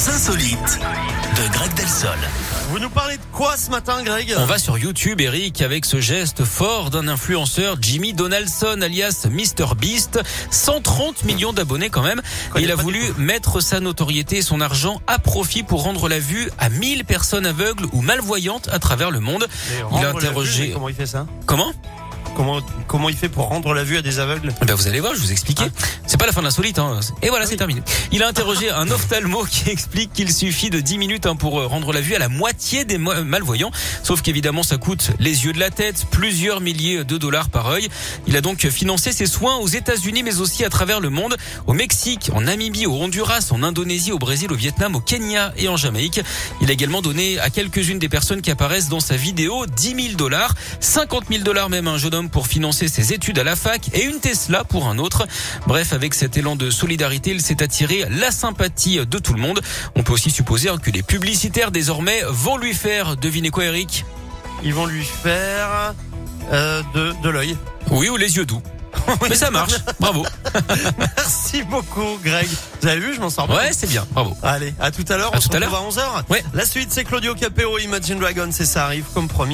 Les insolites de Greg Delsol. Vous nous parlez de quoi ce matin, Greg? On va sur YouTube, Eric, avec ce geste fort d'un influenceur, Jimmy Donaldson, alias Mr Beast. 130 millions d'abonnés quand même. Et il a voulu mettre sa notoriété et son argent à profit pour rendre la vue à 1000 personnes aveugles ou malvoyantes à travers le monde. Il a vue, interrogé... comment il fait ça? Comment? Comment, comment il fait pour rendre la vue à des aveugles? Ben vous allez voir, je vous expliquer. Pas la fin de l'insolite. Hein. Et voilà, c'est terminé. Il a interrogé un ophtalmo qui explique qu'il suffit de 10 minutes hein, pour euh, rendre la vue à la moitié des malvoyants. Sauf qu'évidemment, ça coûte les yeux de la tête, plusieurs milliers de dollars par œil. Il a donc financé ses soins aux États-Unis, mais aussi à travers le monde, au Mexique, en Namibie, au Honduras, en Indonésie, au Brésil, au Vietnam, au Kenya et en Jamaïque. Il a également donné à quelques-unes des personnes qui apparaissent dans sa vidéo 10 000 dollars, 50 000 dollars même un jeune homme pour financer ses études à la fac et une Tesla pour un autre. Bref, avec cet élan de solidarité, il s'est attiré la sympathie de tout le monde. On peut aussi supposer hein, que les publicitaires désormais vont lui faire, devinez quoi Eric? Ils vont lui faire euh, de, de l'œil. Oui, ou les yeux doux. Mais ça marche, bravo. Merci beaucoup, Greg. Vous avez vu, je m'en sors bien. Ouais, c'est bien, bravo. Allez, à tout à l'heure. À On se tout à retrouve à 11h. Ouais. La suite, c'est Claudio Capéo, Imagine Dragons, et ça arrive comme promis.